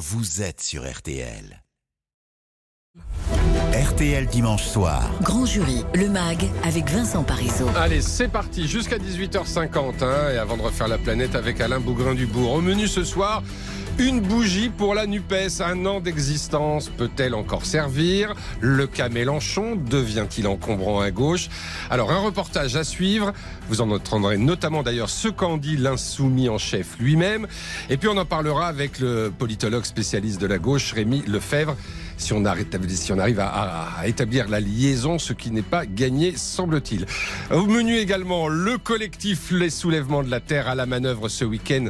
vous êtes sur RTL. RTL dimanche soir. Grand jury, le MAG avec Vincent Parisot. Allez, c'est parti jusqu'à 18h50. Hein, et avant de refaire la planète avec Alain Bougrain-Dubourg. Au menu ce soir, une bougie pour la NUPES. Un an d'existence peut-elle encore servir? Le cas Mélenchon devient-il encombrant à gauche? Alors, un reportage à suivre. Vous en entendrez notamment d'ailleurs ce qu'en dit l'insoumis en chef lui-même. Et puis, on en parlera avec le politologue spécialiste de la gauche, Rémi Lefebvre si on, arrive à, établir la liaison, ce qui n'est pas gagné, semble-t-il. Au menu également, le collectif Les Soulèvements de la Terre à la manœuvre ce week-end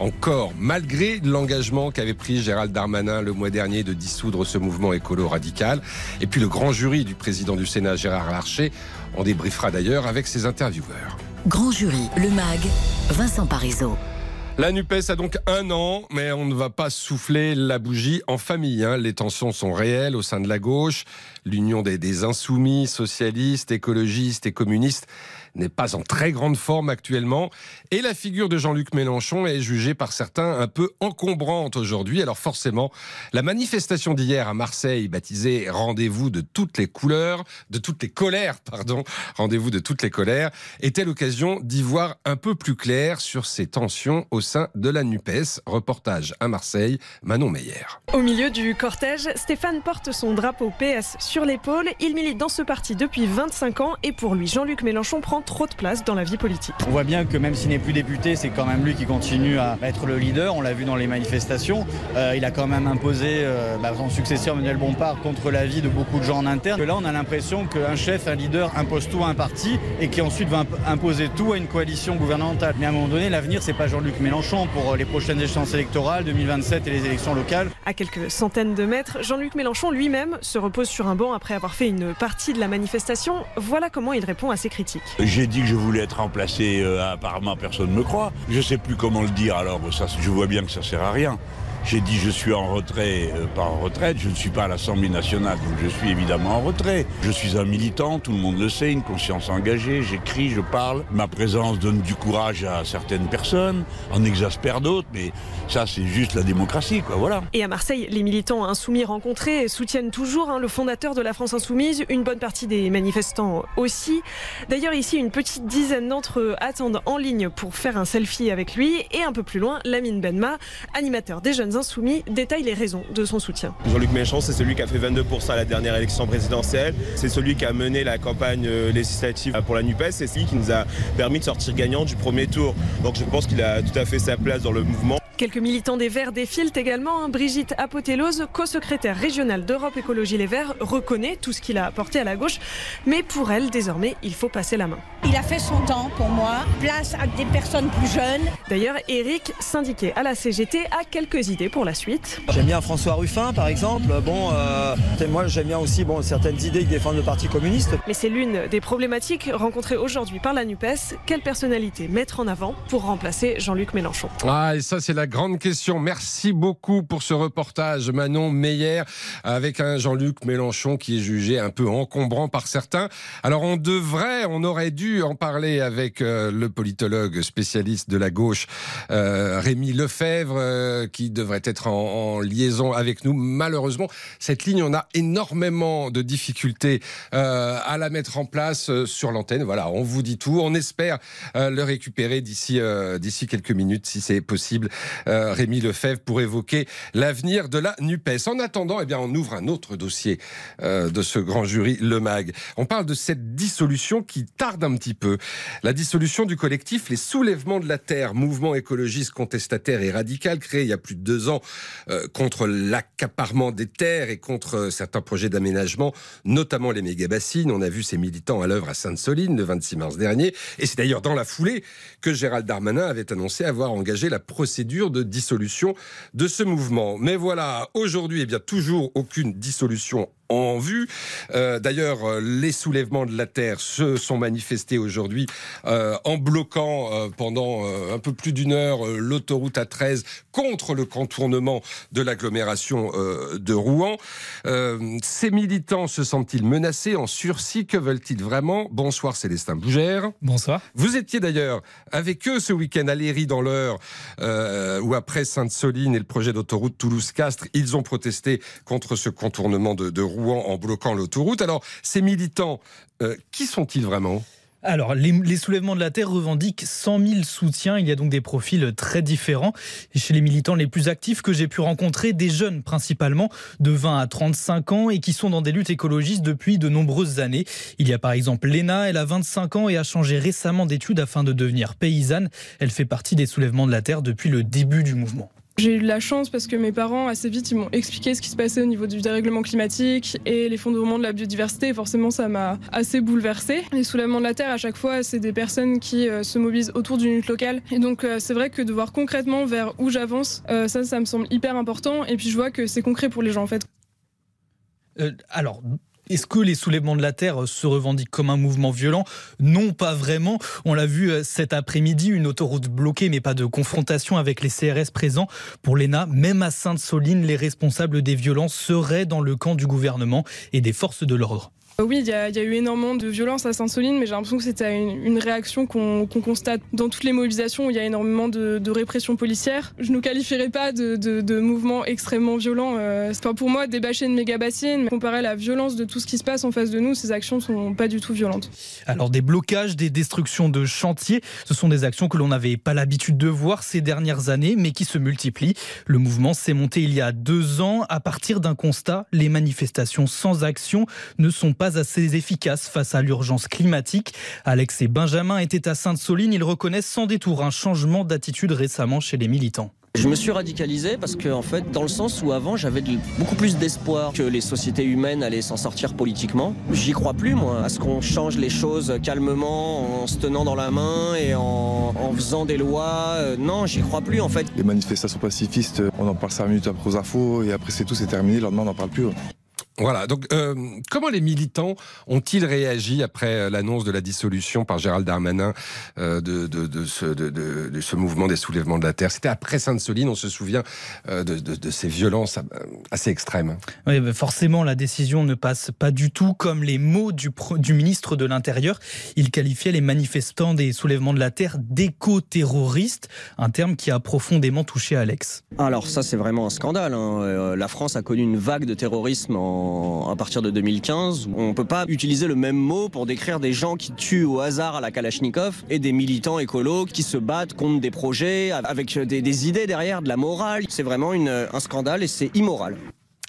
encore, malgré l'engagement qu'avait pris Gérald Darmanin le mois dernier de dissoudre ce mouvement écolo radical. Et puis le grand jury du président du Sénat, Gérard Larcher, on débriefera d'ailleurs avec ses intervieweurs. Grand jury, le MAG, Vincent Parisot. La NUPES a donc un an, mais on ne va pas souffler la bougie en famille. Hein. Les tensions sont réelles au sein de la gauche. L'union des, des insoumis, socialistes, écologistes et communistes n'est pas en très grande forme actuellement. Et la figure de Jean-Luc Mélenchon est jugée par certains un peu encombrante aujourd'hui. Alors forcément, la manifestation d'hier à Marseille, baptisée Rendez-vous de toutes les couleurs, de toutes les colères, pardon, Rendez-vous de toutes les colères, était l'occasion d'y voir un peu plus clair sur ces tensions au sein de la NUPES. Reportage à Marseille, Manon Meyer. Au milieu du cortège, Stéphane porte son drapeau PS sur l'épaule. Il milite dans ce parti depuis 25 ans et pour lui, Jean-Luc Mélenchon prend trop de place dans la vie politique. On voit bien que même s'il n'est plus député, c'est quand même lui qui continue à être le leader. On l'a vu dans les manifestations. Euh, il a quand même imposé euh, bah, son successeur Manuel Bompard contre l'avis de beaucoup de gens en interne. là, on a l'impression qu'un chef, un leader impose tout à un parti et qui ensuite va imposer tout à une coalition gouvernementale. Mais à un moment donné, l'avenir, c'est pas Jean-Luc Mélenchon pour euh, les prochaines échéances électorales 2027 et les élections locales. À quelques centaines de mètres, Jean-Luc Mélenchon lui-même se repose sur un banc après avoir fait une partie de la manifestation. Voilà comment il répond à ses critiques j'ai dit que je voulais être remplacé, euh, apparemment personne ne me croit. Je ne sais plus comment le dire, alors je vois bien que ça sert à rien. J'ai dit je suis en retrait, euh, en retraite, je ne suis pas à l'Assemblée nationale, donc je suis évidemment en retrait. Je suis un militant, tout le monde le sait, une conscience engagée, j'écris, je parle. Ma présence donne du courage à certaines personnes, en exaspère d'autres, mais ça c'est juste la démocratie, quoi, voilà. Et à Marseille, les militants insoumis rencontrés soutiennent toujours hein, le fondateur de la France insoumise, une bonne partie des manifestants aussi. D'ailleurs ici, une petite dizaine d'entre eux attendent en ligne pour faire un selfie avec lui, et un peu plus loin, Lamine Benma, animateur des jeunes Insoumis détaille les raisons de son soutien. Jean-Luc Mélenchon, c'est celui qui a fait 22% à la dernière élection présidentielle. C'est celui qui a mené la campagne euh, législative pour la NUPES. C'est celui qui nous a permis de sortir gagnant du premier tour. Donc je pense qu'il a tout à fait sa place dans le mouvement. Quelques militants des Verts défilent également. Hein. Brigitte Apotelose, co-secrétaire régionale d'Europe Écologie Les Verts, reconnaît tout ce qu'il a apporté à la gauche. Mais pour elle, désormais, il faut passer la main. Il a fait son temps pour moi. Place à des personnes plus jeunes. D'ailleurs, Eric, syndiqué à la CGT, a quelques idées pour la suite. J'aime bien François Ruffin, par exemple. Bon, euh, moi, j'aime bien aussi bon, certaines idées qui défendent le Parti communiste. Mais c'est l'une des problématiques rencontrées aujourd'hui par la NUPES. Quelle personnalité mettre en avant pour remplacer Jean-Luc Mélenchon? Ah, et ça, c'est la grande question. Merci beaucoup pour ce reportage, Manon Meyer, avec un Jean-Luc Mélenchon qui est jugé un peu encombrant par certains. Alors on devrait, on aurait dû en parler avec euh, le politologue spécialiste de la gauche, euh, Rémi Lefebvre, euh, qui devrait être en, liaison avec nous. Malheureusement, cette ligne, on a énormément de difficultés à la mettre en place sur l'antenne. Voilà, on vous dit tout. On espère le récupérer d'ici d'ici quelques minutes, si c'est possible. Euh, Rémi Lefebvre pour évoquer l'avenir de la NUPES. En attendant, eh bien, on ouvre un autre dossier euh, de ce grand jury, le MAG. On parle de cette dissolution qui tarde un petit peu. La dissolution du collectif Les Soulèvements de la Terre, mouvement écologiste contestataire et radical créé il y a plus de deux euh, contre l'accaparement des terres et contre certains projets d'aménagement, notamment les méga-bassines. On a vu ces militants à l'œuvre à Sainte-Soline le 26 mars dernier. Et c'est d'ailleurs dans la foulée que Gérald Darmanin avait annoncé avoir engagé la procédure de dissolution de ce mouvement. Mais voilà, aujourd'hui, eh bien, toujours aucune dissolution en vue. Euh, d'ailleurs, les soulèvements de la terre se sont manifestés aujourd'hui en bloquant pendant un peu plus d'une heure l'autoroute A13 contre le contournement de l'agglomération de Rouen. ces militants se sentent-ils menacés, en sursis? Que veulent-ils vraiment? Bonsoir Célestin Bougère. Bonsoir. Vous étiez d'ailleurs avec eux ce week-end à Léry dans l'heure euh, où après Sainte-Soline et le projet d'autoroute Toulouse-Castres, ils ont protesté contre ce contournement de, Rouen en bloquant l'autoroute. Alors ces militants, euh, qui sont-ils vraiment? Alors, les, soulèvements de la Terre revendiquent 100 000 soutiens. Il y a donc des profils très différents. chez les militants les plus actifs que j'ai pu rencontrer, des jeunes principalement, de 20 à 35 ans, et qui sont dans des luttes écologistes depuis de nombreuses années. Il y a par exemple Léna, elle a 25 ans et a changé récemment d'études afin de devenir paysanne. Elle fait partie des soulèvements de la Terre depuis le début du mouvement. J'ai eu de la chance parce que mes parents, assez vite, ils m'ont expliqué ce qui se passait au niveau du dérèglement climatique et l'effondrement de la biodiversité. Forcément, ça m'a assez bouleversée. Les soulèvements de la Terre, à chaque fois, c'est des personnes qui euh, se mobilisent autour d'une lutte locale. Et donc, euh, c'est vrai que de voir concrètement vers où j'avance, euh, ça, ça me semble hyper important. Et puis, je vois que c'est concret pour les gens, en fait. alors, est-ce que les soulèvements de la Terre se revendiquent comme un mouvement violent? Non, pas vraiment. On l'a vu euh, cet après-midi, une autoroute bloquée, mais pas de confrontation avec les CRS présents. Pour l'ENA, même à Sainte-Soline, les responsables des violences seraient dans le camp du gouvernement et des forces de l'ordre. Oui, il y, a eu énormément de violence à Saint-Soline, mais j'ai l'impression que c'était une, réaction qu'on constate dans toutes les mobilisations où il y a énormément de, répression policière. Je ne qualifierais pas de, de, mouvement extrêmement violent. Euh, pour moi débâcher une méga bassine, mais comparer à la violence de tout ce qui se passe en face de nous, ces actions sont pas du tout violentes. Alors des blocages, des destructions de chantiers, ce sont des actions que l'on n'avait pas l'habitude de voir ces dernières années, mais qui se multiplient. Le mouvement s'est monté il y a deux ans à partir d'un constat les manifestations sans action ne sont pas assez efficace face à l'urgence climatique. Alex et Benjamin étaient à Sainte-Soline. Ils reconnaissent sans détour un changement d'attitude récemment chez les militants. Je me suis radicalisé parce que, en fait, dans le sens où avant j'avais beaucoup plus d'espoir que les sociétés humaines allaient s'en sortir politiquement. J'y crois plus, moi, à ce qu'on change les choses calmement, en se tenant dans la main et en, faisant des lois. Euh, non, j'y crois plus, en fait. Les manifestations pacifistes, on en parle 5 minutes après aux infos et après c'est tout, c'est terminé. Le lendemain, on n'en parle plus. Voilà. Donc, euh, comment les militants ont-ils réagi après euh, l'annonce de la dissolution par Gérald Darmanin euh, de, de, de, ce, de, ce, mouvement des soulèvements de la terre? C'était après Sainte-Soline. On se souvient de, ces violences assez extrêmes. Oui, forcément, la décision ne passe pas du tout comme les mots du, du ministre de l'Intérieur. Il qualifiait les manifestants des soulèvements de la terre d'éco-terroristes, un terme qui a profondément touché Alex. Alors ça, c'est vraiment un scandale. Hein. La France a connu une vague de terrorisme en à partir de 2015. On ne peut pas utiliser le même mot pour décrire des gens qui tuent au hasard à la Kalachnikov et des militants écolos qui se battent contre des projets avec des, idées derrière, de la morale. C'est vraiment un scandale et c'est immoral.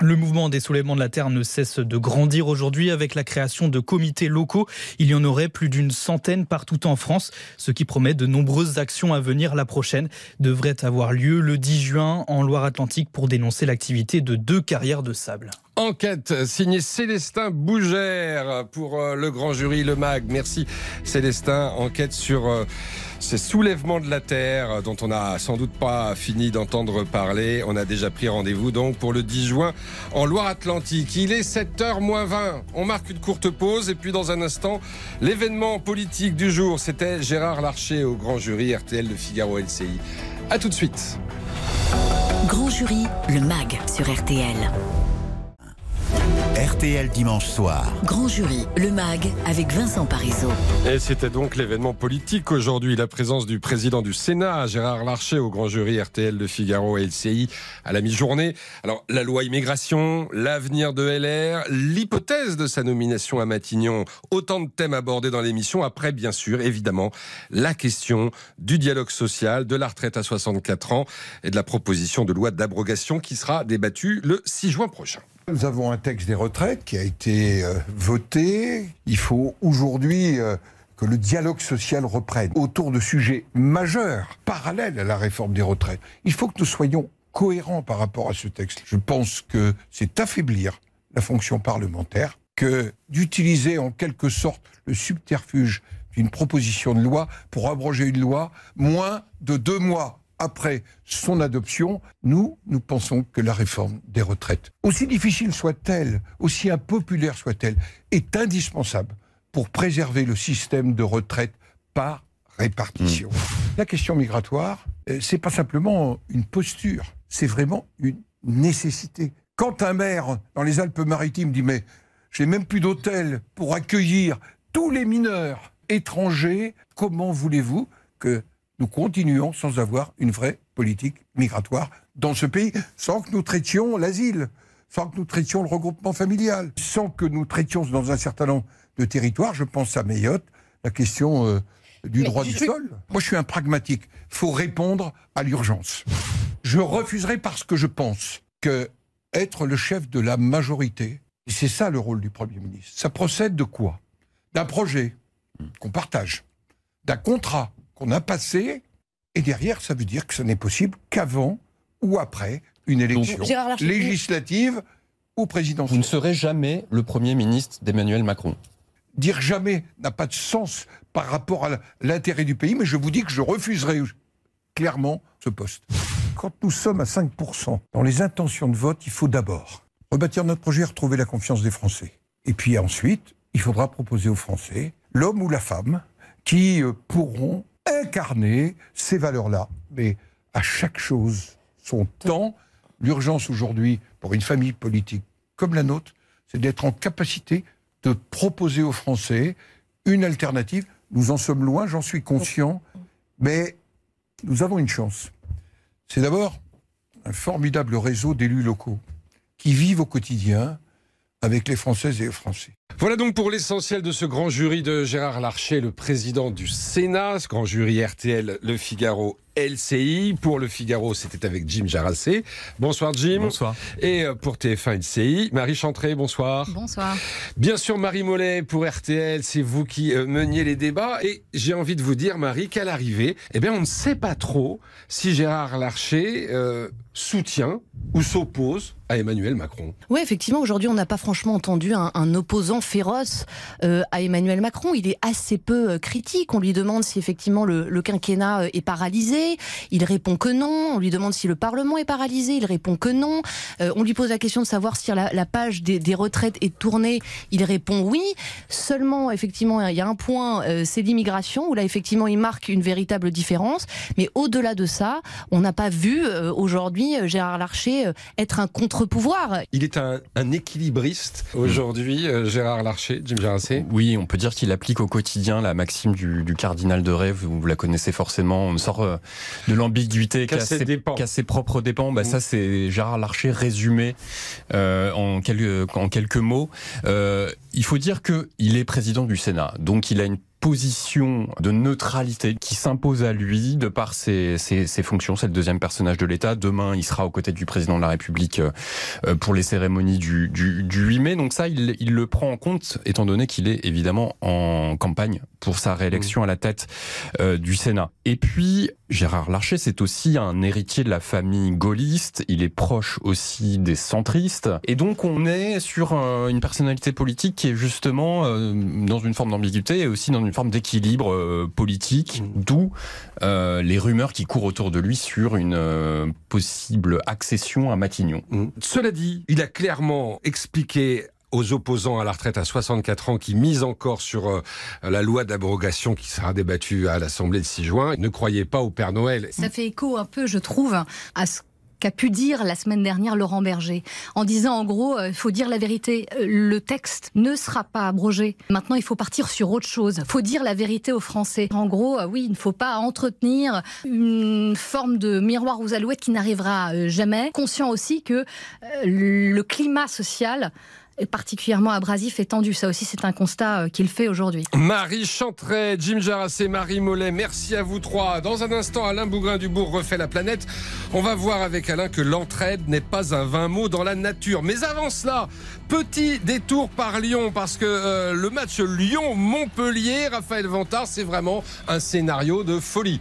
Le mouvement des soulèvements de la Terre ne cesse de grandir aujourd'hui avec la création de comités locaux. Il y en aurait plus d'une centaine partout en France, ce qui promet de nombreuses actions à venir. La prochaine devrait avoir lieu le 10 juin en Loire-Atlantique pour dénoncer l'activité de deux carrières de sable. Enquête signée Célestin Bougère pour euh, le grand jury Le Mag. Merci Célestin. Enquête sur euh, ces soulèvements de la terre dont on n'a sans doute pas fini d'entendre parler. On a déjà pris rendez-vous donc pour le 10 juin en Loire-Atlantique. Il est 7h moins 20. On marque une courte pause et puis dans un instant, l'événement politique du jour, c'était Gérard Larcher au grand jury RTL de Figaro LCI. A tout de suite. Grand jury, le MAG sur RTL. RTL dimanche soir. Grand jury, le MAG avec Vincent Parisot. Et c'était donc l'événement politique aujourd'hui. La présence du président du Sénat, Gérard Larcher, au grand jury RTL de Figaro et LCI à la mi-journée. Alors, la loi immigration, l'avenir de LR, l'hypothèse de sa nomination à Matignon. Autant de thèmes abordés dans l'émission. Après, bien sûr, évidemment, la question du dialogue social, de la retraite à 64 ans et de la proposition de loi d'abrogation qui sera débattue le 6 juin prochain. Nous avons un texte des retraites qui a été euh, voté. Il faut aujourd'hui euh, que le dialogue social reprenne autour de sujets majeurs, parallèles à la réforme des retraites. Il faut que nous soyons cohérents par rapport à ce texte. Je pense que c'est affaiblir la fonction parlementaire que d'utiliser en quelque sorte le subterfuge d'une proposition de loi pour abroger une loi moins de deux mois après son adoption, nous, nous pensons que la réforme des retraites, aussi difficile soit-elle, aussi impopulaire soit-elle, est indispensable pour préserver le système de retraite par répartition. Mmh. La question migratoire, euh, c'est pas simplement une posture, c'est vraiment une nécessité. Quand un maire dans les Alpes-Maritimes dit mais j'ai même plus d'hôtel pour accueillir tous les mineurs étrangers, comment voulez-vous que nous continuions sans avoir une vraie politique migratoire dans ce pays, sans que nous traitions l'asile, sans que nous traitions le regroupement familial, sans que nous traitions dans un certain nombre de territoires, je pense à Mayotte, la question euh, du Mais droit je du sol. Moi, je suis un pragmatique. Il faut répondre à l'urgence. Je refuserai parce que je pense que être le chef de la majorité, et c'est ça le rôle du Premier ministre, ça procède de quoi? D'un projet qu'on partage, d'un contrat qu'on a passé, et derrière, ça veut dire que ce n'est possible qu'avant ou après une élection législative ou présidentielle. Vous ne serez jamais le Premier ministre d'Emmanuel Macron. Dire jamais n'a pas de sens par rapport à l'intérêt du pays, mais je vous dis que je refuserai clairement ce poste. Quand nous sommes à 5% dans les intentions de vote, il faut d'abord rebâtir notre projet, retrouver la confiance des Français. Et puis ensuite, il faudra proposer aux Français l'homme ou la femme qui euh, pourront incarner ces valeurs-là. Mais à chaque chose, son temps, l'urgence aujourd'hui pour une famille politique comme la nôtre, c'est d'être en capacité de proposer aux Français une alternative. Nous en sommes loin, j'en suis conscient, mais nous avons une chance. C'est d'abord un formidable réseau d'élus locaux qui vivent au quotidien avec les Françaises et les Français. Voilà donc pour l'essentiel de ce grand jury de Gérard Larcher, le président du Sénat, ce grand jury RTL, Le Figaro, LCI. Pour Le Figaro, c'était avec Jim Jarassé. Bonsoir Jim. Bonsoir. Et euh, pour TF1 LCI, Marie Chantré, bonsoir. Bonsoir. Bien sûr, Marie Mollet pour RTL, c'est vous qui euh, meniez les débats. Et j'ai envie de vous dire, Marie, qu'à l'arrivée, eh bien, on ne sait pas trop si Gérard Larcher euh, soutient ou s'oppose à Emmanuel Macron. Oui, effectivement, aujourd'hui, on n'a pas franchement entendu un, un opposant féroce euh, à Emmanuel Macron. Il est assez peu critique. On lui demande si effectivement le, le quinquennat est paralysé. Il répond que non. On lui demande si le Parlement est paralysé. Il répond que non. Euh, on lui pose la question de savoir si la, la page des, des retraites est tournée. Il répond oui. Seulement, effectivement, il y a un point, euh, c'est l'immigration, où là, effectivement, il marque une véritable différence. Mais au-delà de ça, on n'a pas vu euh, aujourd'hui euh, Gérard Larcher euh, être un contre-pouvoir. Il est un, un équilibriste aujourd'hui, euh, Gérard Larcher, Jim Jarassé. Oui, on peut dire qu'il applique au quotidien la maxime du, du cardinal de rêve. Vous la connaissez forcément. On sort euh, de l'ambiguïté Qu'à ses propres dépens. Bah. Ça, c'est Gérard Larcher résumé euh, en, quelques, en quelques mots. Euh, il faut dire qu'il est président du Sénat, donc il a une position de neutralité qui s'impose à lui de par ses, ses, ses fonctions. C'est le deuxième personnage de l'État. Demain, il sera aux côtés du président de la République euh, euh, pour les cérémonies du, du, du 8 mai. Donc ça, il, il le prend en compte, étant donné qu'il est évidemment en campagne pour sa réélection à la tête euh, du Sénat. Et puis, Gérard Larcher, c'est aussi un héritier de la famille gaulliste. Il est proche aussi des centristes. Et donc, on est sur un- une personnalité politique qui est justement dans une forme d'ambiguïté et aussi dans une forme d'équilibre euh, politique, d'où euh, les rumeurs qui courent autour de lui sur une euh, possible accession à Matignon. Cela dit, il a clairement expliqué aux opposants à la retraite à 64 ans qui misent encore sur euh, la loi d'abrogation qui sera débattue à l'Assemblée le 6 juin, ne croyez pas au Père Noël. Ça fait écho un peu, je trouve, à ce qu'a pu dire la semaine dernière Laurent Berger, en disant en gros, il faut dire la vérité, euh, le texte ne sera pas abrogé. Maintenant, il faut partir sur autre chose. Il faut dire la vérité aux Français. En gros, euh, oui, il ne faut pas entretenir une forme de miroir aux alouettes qui n'arrivera euh, jamais. Conscient aussi que euh, le climat social particulièrement abrasif et tendu. Ça aussi, c'est un constat euh, qu'il fait aujourd'hui. Marie Chantray, Jim Jarassé, Marie Mollet, merci à vous trois. Dans un instant, Alain Bougrain-Dubourg refait la planète. On va voir avec Alain que l'entraide n'est pas un vain mot dans la nature. Mais avant cela, petit détour par Lyon, parce que euh, le match Lyon-Montpellier, Raphaël Vantard, c'est vraiment un scénario de folie.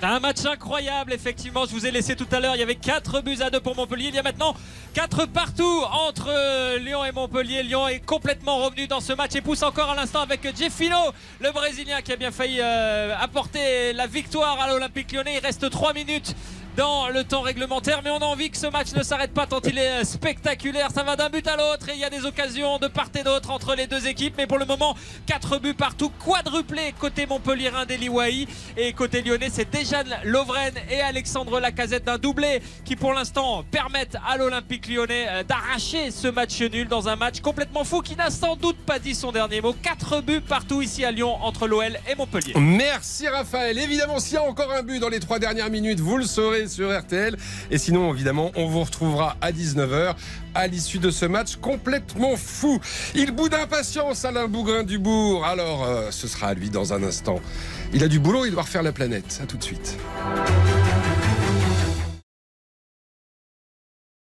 Un match incroyable, effectivement. Je vous ai laissé tout à l'heure. Il y avait 4 buts à 2 pour Montpellier. Il y a maintenant 4 partout entre euh, Lyon et Montpellier. Lyon est complètement revenu dans ce match et pousse encore à l'instant avec Jeffino, le Brésilien qui a bien failli euh, apporter la victoire à l'Olympique lyonnais. Il reste 3 minutes dans le temps réglementaire. Mais on a envie que ce match ne s'arrête pas tant il est spectaculaire. Ça va d'un but à l'autre et il y a des occasions de part et d'autre entre les deux équipes. Mais pour le moment, 4 buts partout, quadruplé côté Montpellier Deli Et côté lyonnais, c'est Dejan Lovren et Alexandre Lacazette d'un doublé qui pour l'instant permettent à l'Olympique lyonnais euh, d'arracher ce match nul dans un match complètement fou qui n'a sans doute pas dit son dernier mot. 4 buts partout ici à Lyon entre l'OL et Montpellier. Merci Raphaël. Évidemment, s'il y a encore un but dans les trois dernières minutes, vous le saurez sur RTL. Et sinon, évidemment, on vous retrouvera à 19h à l'issue de ce match complètement fou. Il bout d'impatience, Alain Bougrain-Dubourg. Alors, euh, ce sera à lui dans un instant. Il a du boulot, il doit refaire la planète. À tout de suite.